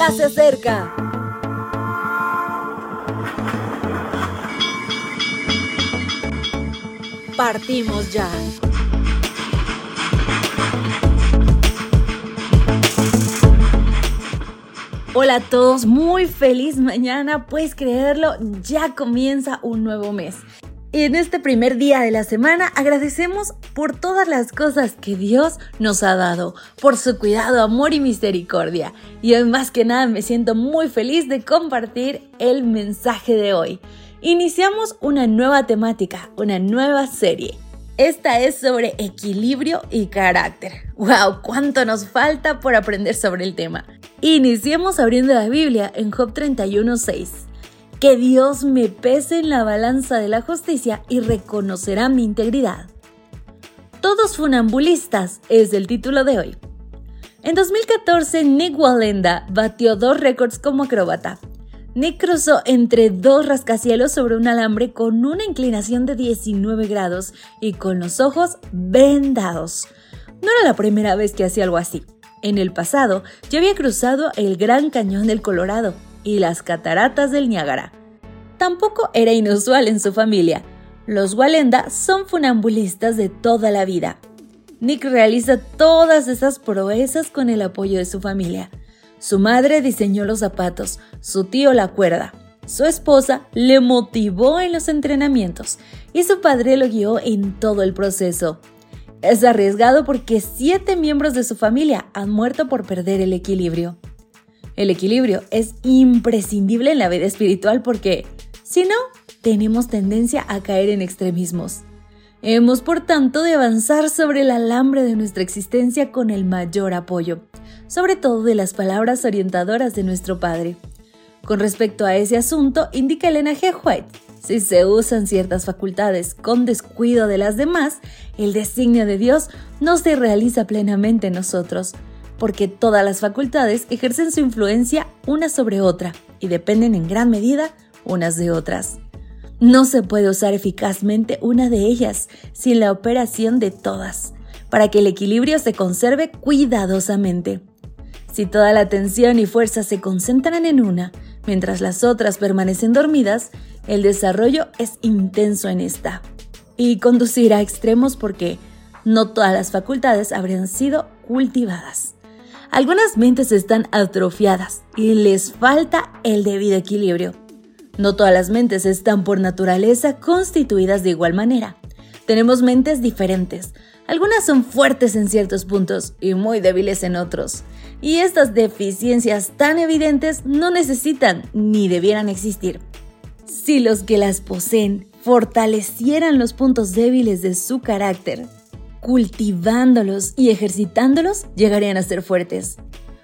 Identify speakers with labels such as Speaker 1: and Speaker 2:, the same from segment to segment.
Speaker 1: ya se acerca. Partimos ya. Hola a todos, muy feliz mañana, puedes creerlo, ya comienza un nuevo mes. En este primer día de la semana agradecemos por todas las cosas que Dios nos ha dado, por su cuidado, amor y misericordia. Y hoy más que nada me siento muy feliz de compartir el mensaje de hoy. Iniciamos una nueva temática, una nueva serie. Esta es sobre equilibrio y carácter. ¡Wow! ¿Cuánto nos falta por aprender sobre el tema? Iniciemos abriendo la Biblia en Job 31.6 que Dios me pese en la balanza de la justicia y reconocerá mi integridad. Todos funambulistas es el título de hoy. En 2014, Nick Walenda batió dos récords como acróbata. Nick cruzó entre dos rascacielos sobre un alambre con una inclinación de 19 grados y con los ojos vendados. No era la primera vez que hacía algo así. En el pasado ya había cruzado el Gran Cañón del Colorado, y las cataratas del Niágara. Tampoco era inusual en su familia. Los Walenda son funambulistas de toda la vida. Nick realiza todas esas proezas con el apoyo de su familia. Su madre diseñó los zapatos, su tío la cuerda, su esposa le motivó en los entrenamientos y su padre lo guió en todo el proceso. Es arriesgado porque siete miembros de su familia han muerto por perder el equilibrio. El equilibrio es imprescindible en la vida espiritual porque, si no, tenemos tendencia a caer en extremismos. Hemos, por tanto, de avanzar sobre el alambre de nuestra existencia con el mayor apoyo, sobre todo de las palabras orientadoras de nuestro Padre. Con respecto a ese asunto, indica Elena G. White, si se usan ciertas facultades con descuido de las demás, el designio de Dios no se realiza plenamente en nosotros, porque todas las facultades ejercen su influencia una sobre otra y dependen en gran medida unas de otras. No se puede usar eficazmente una de ellas sin la operación de todas, para que el equilibrio se conserve cuidadosamente. Si toda la atención y fuerza se concentran en una, mientras las otras permanecen dormidas, el desarrollo es intenso en esta. Y conducirá a extremos porque no todas las facultades habrían sido cultivadas. Algunas mentes están atrofiadas y les falta el debido equilibrio. No todas las mentes están por naturaleza constituidas de igual manera. Tenemos mentes diferentes. Algunas son fuertes en ciertos puntos y muy débiles en otros. Y estas deficiencias tan evidentes no necesitan ni debieran existir. Si los que las poseen fortalecieran los puntos débiles de su carácter, cultivándolos y ejercitándolos, llegarían a ser fuertes.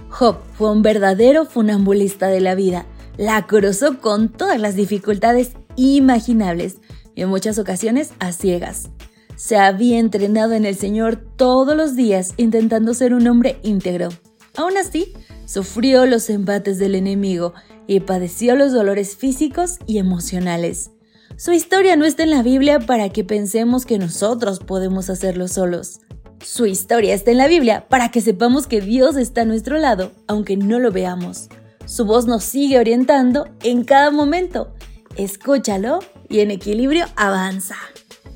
Speaker 1: Job fue un verdadero funambulista de la vida. La cruzó con todas las dificultades imaginables y en muchas ocasiones a ciegas. Se había entrenado en el Señor todos los días intentando ser un hombre íntegro. Aún así, sufrió los embates del enemigo y padeció los dolores físicos y emocionales. Su historia no está en la Biblia para que pensemos que nosotros podemos hacerlo solos. Su historia está en la Biblia para que sepamos que Dios está a nuestro lado, aunque no lo veamos. Su voz nos sigue orientando en cada momento. Escúchalo y en equilibrio avanza.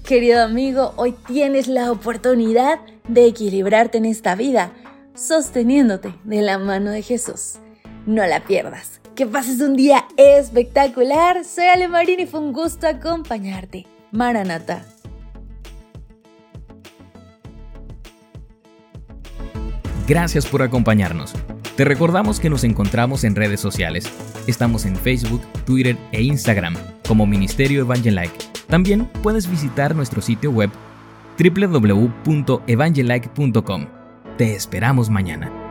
Speaker 1: Querido amigo, hoy tienes la oportunidad de equilibrarte en esta vida, sosteniéndote de la mano de Jesús. No la pierdas. Que pases un día espectacular. Soy Ale Marín y fue un gusto acompañarte. Maranata.
Speaker 2: Gracias por acompañarnos. Te recordamos que nos encontramos en redes sociales. Estamos en Facebook, Twitter e Instagram como Ministerio Evangelike. También puedes visitar nuestro sitio web www.evangelike.com. Te esperamos mañana.